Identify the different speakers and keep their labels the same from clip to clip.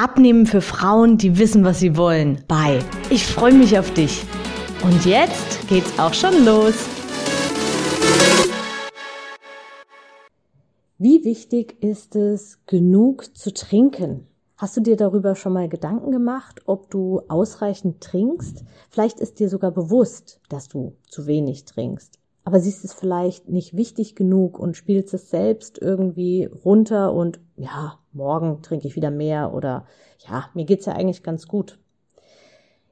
Speaker 1: Abnehmen für Frauen, die wissen, was sie wollen, bei. Ich freue mich auf dich. Und jetzt geht's auch schon los. Wie wichtig ist es, genug zu trinken? Hast du dir darüber schon mal Gedanken gemacht, ob du ausreichend trinkst? Vielleicht ist dir sogar bewusst, dass du zu wenig trinkst. Aber siehst es vielleicht nicht wichtig genug und spielst es selbst irgendwie runter und ja, morgen trinke ich wieder mehr oder ja, mir geht's ja eigentlich ganz gut.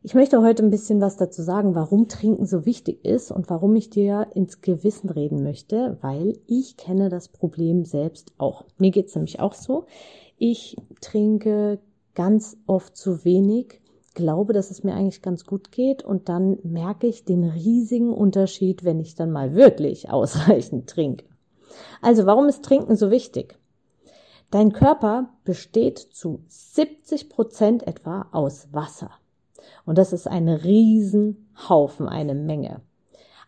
Speaker 1: Ich möchte heute ein bisschen was dazu sagen, warum Trinken so wichtig ist und warum ich dir ins Gewissen reden möchte, weil ich kenne das Problem selbst auch. Mir geht's nämlich auch so. Ich trinke ganz oft zu wenig, glaube, dass es mir eigentlich ganz gut geht und dann merke ich den riesigen Unterschied, wenn ich dann mal wirklich ausreichend trinke. Also warum ist Trinken so wichtig? Dein Körper besteht zu 70 Prozent etwa aus Wasser. Und das ist ein Riesenhaufen, eine Menge.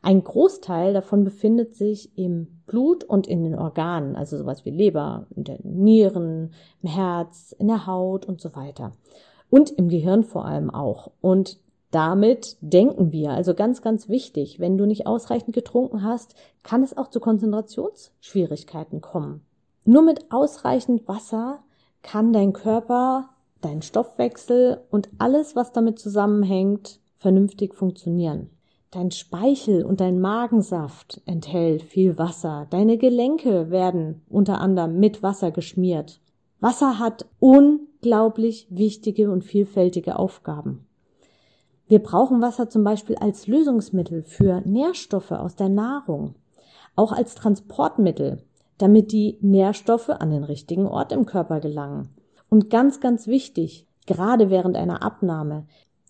Speaker 1: Ein Großteil davon befindet sich im Blut und in den Organen, also sowas wie Leber, in den Nieren, im Herz, in der Haut und so weiter. Und im Gehirn vor allem auch. Und damit denken wir, also ganz, ganz wichtig, wenn du nicht ausreichend getrunken hast, kann es auch zu Konzentrationsschwierigkeiten kommen. Nur mit ausreichend Wasser kann dein Körper, dein Stoffwechsel und alles, was damit zusammenhängt, vernünftig funktionieren. Dein Speichel und dein Magensaft enthält viel Wasser. Deine Gelenke werden unter anderem mit Wasser geschmiert. Wasser hat unglaublich wichtige und vielfältige Aufgaben. Wir brauchen Wasser zum Beispiel als Lösungsmittel für Nährstoffe aus der Nahrung, auch als Transportmittel damit die Nährstoffe an den richtigen Ort im Körper gelangen. Und ganz, ganz wichtig, gerade während einer Abnahme,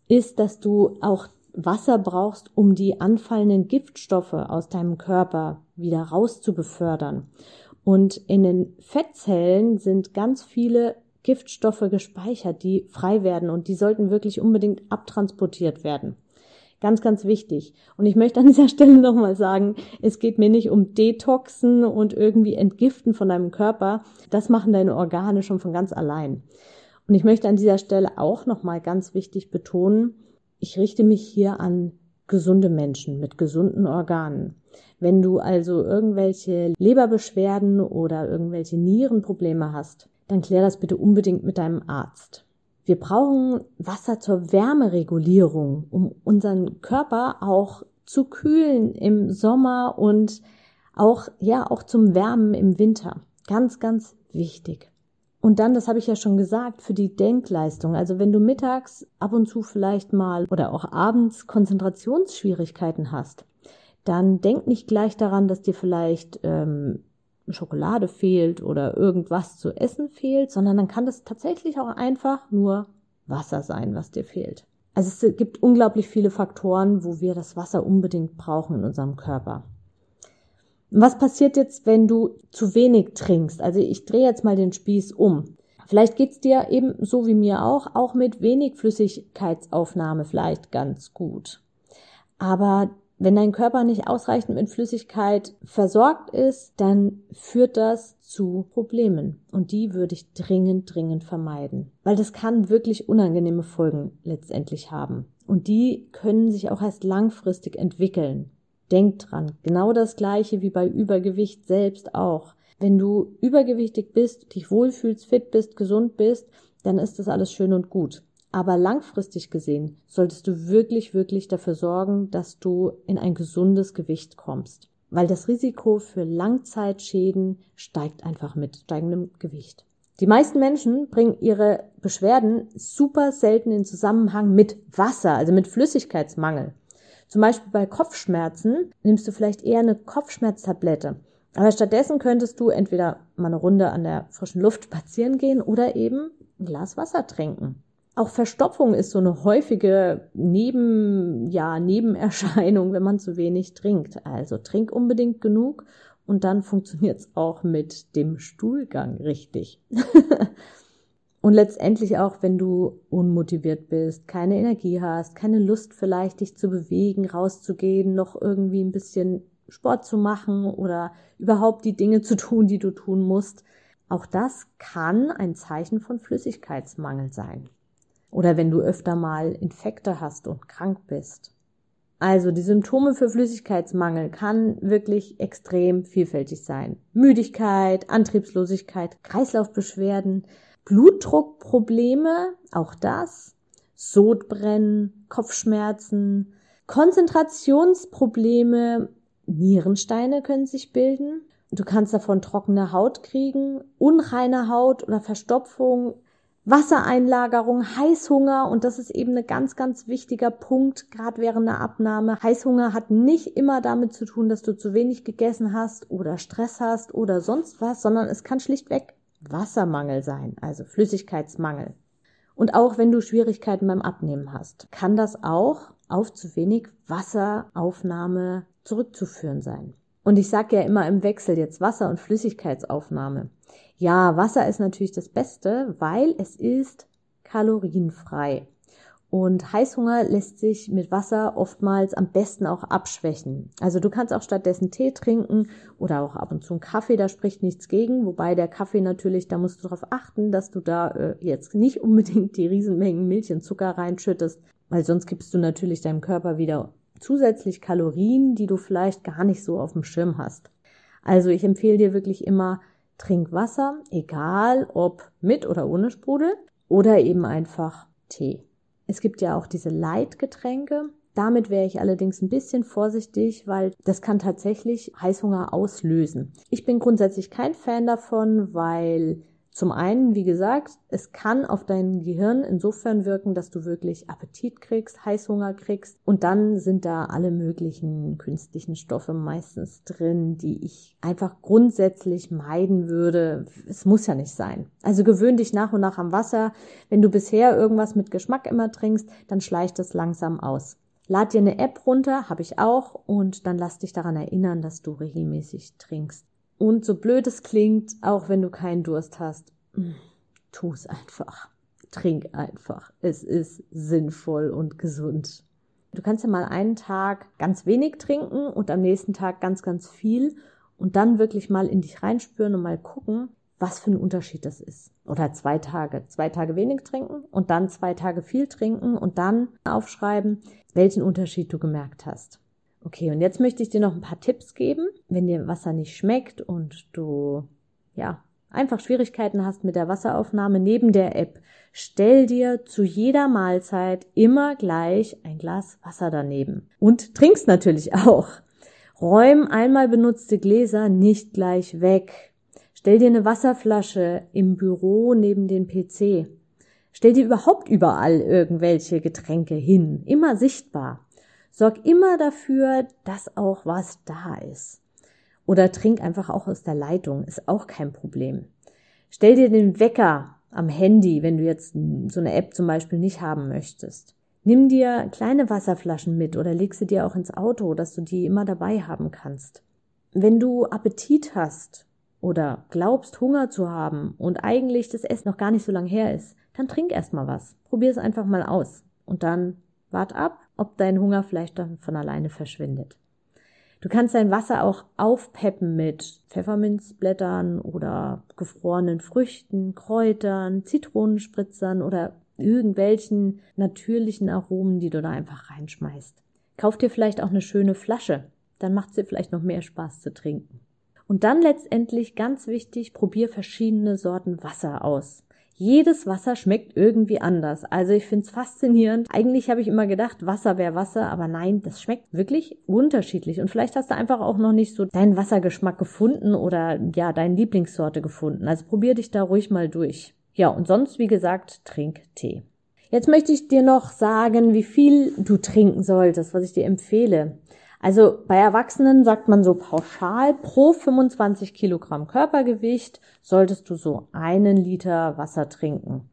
Speaker 1: ist, dass du auch Wasser brauchst, um die anfallenden Giftstoffe aus deinem Körper wieder rauszubefördern. Und in den Fettzellen sind ganz viele Giftstoffe gespeichert, die frei werden und die sollten wirklich unbedingt abtransportiert werden. Ganz, ganz wichtig. Und ich möchte an dieser Stelle nochmal sagen, es geht mir nicht um Detoxen und irgendwie Entgiften von deinem Körper. Das machen deine Organe schon von ganz allein. Und ich möchte an dieser Stelle auch nochmal ganz wichtig betonen, ich richte mich hier an gesunde Menschen mit gesunden Organen. Wenn du also irgendwelche Leberbeschwerden oder irgendwelche Nierenprobleme hast, dann klär das bitte unbedingt mit deinem Arzt. Wir brauchen Wasser zur Wärmeregulierung, um unseren Körper auch zu kühlen im Sommer und auch, ja, auch zum Wärmen im Winter. Ganz, ganz wichtig. Und dann, das habe ich ja schon gesagt, für die Denkleistung. Also wenn du mittags ab und zu vielleicht mal oder auch abends Konzentrationsschwierigkeiten hast, dann denk nicht gleich daran, dass dir vielleicht ähm, Schokolade fehlt oder irgendwas zu essen fehlt, sondern dann kann das tatsächlich auch einfach nur Wasser sein, was dir fehlt. Also es gibt unglaublich viele Faktoren, wo wir das Wasser unbedingt brauchen in unserem Körper. Was passiert jetzt, wenn du zu wenig trinkst? Also ich drehe jetzt mal den Spieß um. Vielleicht geht's dir eben so wie mir auch, auch mit wenig Flüssigkeitsaufnahme vielleicht ganz gut. Aber wenn dein Körper nicht ausreichend mit Flüssigkeit versorgt ist, dann führt das zu Problemen. Und die würde ich dringend, dringend vermeiden. Weil das kann wirklich unangenehme Folgen letztendlich haben. Und die können sich auch erst langfristig entwickeln. Denk dran, genau das gleiche wie bei Übergewicht selbst auch. Wenn du übergewichtig bist, dich wohlfühlst, fit bist, gesund bist, dann ist das alles schön und gut. Aber langfristig gesehen solltest du wirklich, wirklich dafür sorgen, dass du in ein gesundes Gewicht kommst. Weil das Risiko für Langzeitschäden steigt einfach mit steigendem Gewicht. Die meisten Menschen bringen ihre Beschwerden super selten in Zusammenhang mit Wasser, also mit Flüssigkeitsmangel. Zum Beispiel bei Kopfschmerzen nimmst du vielleicht eher eine Kopfschmerztablette. Aber stattdessen könntest du entweder mal eine Runde an der frischen Luft spazieren gehen oder eben ein Glas Wasser trinken. Auch Verstopfung ist so eine häufige Neben, ja, Nebenerscheinung, wenn man zu wenig trinkt. Also trink unbedingt genug und dann funktioniert es auch mit dem Stuhlgang richtig. und letztendlich auch, wenn du unmotiviert bist, keine Energie hast, keine Lust vielleicht, dich zu bewegen, rauszugehen, noch irgendwie ein bisschen Sport zu machen oder überhaupt die Dinge zu tun, die du tun musst. Auch das kann ein Zeichen von Flüssigkeitsmangel sein. Oder wenn du öfter mal Infekte hast und krank bist. Also die Symptome für Flüssigkeitsmangel kann wirklich extrem vielfältig sein. Müdigkeit, Antriebslosigkeit, Kreislaufbeschwerden, Blutdruckprobleme, auch das, Sodbrennen, Kopfschmerzen, Konzentrationsprobleme, Nierensteine können sich bilden. Du kannst davon trockene Haut kriegen, unreine Haut oder Verstopfung, Wassereinlagerung, Heißhunger und das ist eben ein ganz, ganz wichtiger Punkt, gerade während der Abnahme. Heißhunger hat nicht immer damit zu tun, dass du zu wenig gegessen hast oder Stress hast oder sonst was, sondern es kann schlichtweg Wassermangel sein, also Flüssigkeitsmangel. Und auch wenn du Schwierigkeiten beim Abnehmen hast, kann das auch auf zu wenig Wasseraufnahme zurückzuführen sein. Und ich sage ja immer im Wechsel jetzt Wasser- und Flüssigkeitsaufnahme. Ja, Wasser ist natürlich das Beste, weil es ist kalorienfrei. Und Heißhunger lässt sich mit Wasser oftmals am besten auch abschwächen. Also du kannst auch stattdessen Tee trinken oder auch ab und zu einen Kaffee, da spricht nichts gegen. Wobei der Kaffee natürlich, da musst du darauf achten, dass du da äh, jetzt nicht unbedingt die Riesenmengen Milch und Zucker reinschüttest, weil sonst gibst du natürlich deinem Körper wieder zusätzlich Kalorien, die du vielleicht gar nicht so auf dem Schirm hast. Also ich empfehle dir wirklich immer, trink Wasser, egal ob mit oder ohne Sprudel oder eben einfach Tee. Es gibt ja auch diese Leitgetränke. Damit wäre ich allerdings ein bisschen vorsichtig, weil das kann tatsächlich Heißhunger auslösen. Ich bin grundsätzlich kein Fan davon, weil zum einen, wie gesagt, es kann auf dein Gehirn insofern wirken, dass du wirklich Appetit kriegst, Heißhunger kriegst und dann sind da alle möglichen künstlichen Stoffe meistens drin, die ich einfach grundsätzlich meiden würde. Es muss ja nicht sein. Also gewöhn dich nach und nach am Wasser. Wenn du bisher irgendwas mit Geschmack immer trinkst, dann schleicht es langsam aus. Lad dir eine App runter, habe ich auch, und dann lass dich daran erinnern, dass du regelmäßig trinkst. Und so blöd es klingt, auch wenn du keinen Durst hast, mm, tu es einfach. Trink einfach. Es ist sinnvoll und gesund. Du kannst ja mal einen Tag ganz wenig trinken und am nächsten Tag ganz, ganz viel und dann wirklich mal in dich reinspüren und mal gucken, was für ein Unterschied das ist. Oder zwei Tage. Zwei Tage wenig trinken und dann zwei Tage viel trinken und dann aufschreiben, welchen Unterschied du gemerkt hast. Okay, und jetzt möchte ich dir noch ein paar Tipps geben, wenn dir Wasser nicht schmeckt und du, ja, einfach Schwierigkeiten hast mit der Wasseraufnahme neben der App. Stell dir zu jeder Mahlzeit immer gleich ein Glas Wasser daneben. Und trinkst natürlich auch. Räum einmal benutzte Gläser nicht gleich weg. Stell dir eine Wasserflasche im Büro neben den PC. Stell dir überhaupt überall irgendwelche Getränke hin. Immer sichtbar. Sorg immer dafür, dass auch was da ist. Oder trink einfach auch aus der Leitung, ist auch kein Problem. Stell dir den Wecker am Handy, wenn du jetzt so eine App zum Beispiel nicht haben möchtest. Nimm dir kleine Wasserflaschen mit oder leg sie dir auch ins Auto, dass du die immer dabei haben kannst. Wenn du Appetit hast oder glaubst, Hunger zu haben und eigentlich das Essen noch gar nicht so lange her ist, dann trink erstmal was. Probier es einfach mal aus und dann wart ab, ob dein Hunger vielleicht dann von alleine verschwindet. Du kannst dein Wasser auch aufpeppen mit Pfefferminzblättern oder gefrorenen Früchten, Kräutern, Zitronenspritzern oder irgendwelchen natürlichen Aromen, die du da einfach reinschmeißt. Kauf dir vielleicht auch eine schöne Flasche, dann macht es dir vielleicht noch mehr Spaß zu trinken. Und dann letztendlich ganz wichtig, probier verschiedene Sorten Wasser aus. Jedes Wasser schmeckt irgendwie anders. Also ich finde es faszinierend. Eigentlich habe ich immer gedacht, Wasser wäre Wasser, aber nein, das schmeckt wirklich unterschiedlich. Und vielleicht hast du einfach auch noch nicht so deinen Wassergeschmack gefunden oder ja, deine Lieblingssorte gefunden. Also probier dich da ruhig mal durch. Ja, und sonst, wie gesagt, trink Tee. Jetzt möchte ich dir noch sagen, wie viel du trinken solltest, was ich dir empfehle. Also bei Erwachsenen sagt man so pauschal, pro 25 Kilogramm Körpergewicht solltest du so einen Liter Wasser trinken.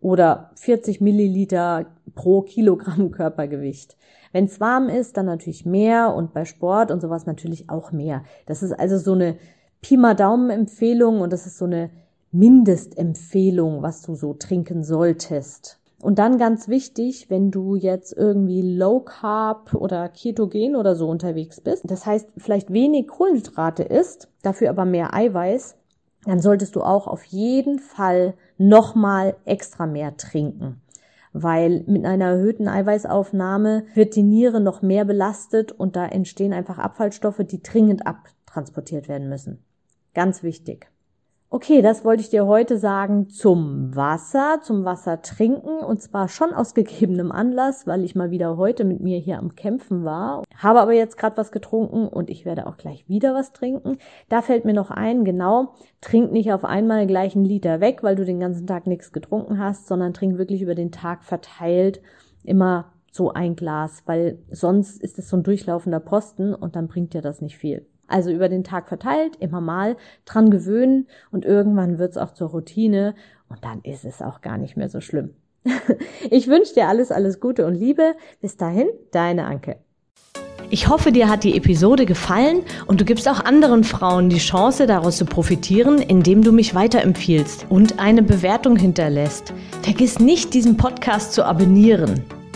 Speaker 1: oder 40 Milliliter pro Kilogramm Körpergewicht. Wenn es warm ist, dann natürlich mehr und bei Sport und sowas natürlich auch mehr. Das ist also so eine Pi mal Daumen Empfehlung und das ist so eine Mindestempfehlung, was du so trinken solltest. Und dann ganz wichtig, wenn du jetzt irgendwie Low Carb oder Ketogen oder so unterwegs bist, das heißt vielleicht wenig Kohlenhydrate isst, dafür aber mehr Eiweiß, dann solltest du auch auf jeden Fall nochmal extra mehr trinken. Weil mit einer erhöhten Eiweißaufnahme wird die Niere noch mehr belastet und da entstehen einfach Abfallstoffe, die dringend abtransportiert werden müssen. Ganz wichtig. Okay, das wollte ich dir heute sagen zum Wasser, zum Wasser trinken und zwar schon aus gegebenem Anlass, weil ich mal wieder heute mit mir hier am Kämpfen war. Habe aber jetzt gerade was getrunken und ich werde auch gleich wieder was trinken. Da fällt mir noch ein, genau, trink nicht auf einmal gleich einen Liter weg, weil du den ganzen Tag nichts getrunken hast, sondern trink wirklich über den Tag verteilt immer so ein Glas, weil sonst ist es so ein durchlaufender Posten und dann bringt dir das nicht viel. Also über den Tag verteilt, immer mal dran gewöhnen und irgendwann wird es auch zur Routine und dann ist es auch gar nicht mehr so schlimm. ich wünsche dir alles, alles Gute und Liebe. Bis dahin, deine Anke.
Speaker 2: Ich hoffe, dir hat die Episode gefallen und du gibst auch anderen Frauen die Chance, daraus zu profitieren, indem du mich weiterempfiehlst und eine Bewertung hinterlässt. Vergiss nicht, diesen Podcast zu abonnieren.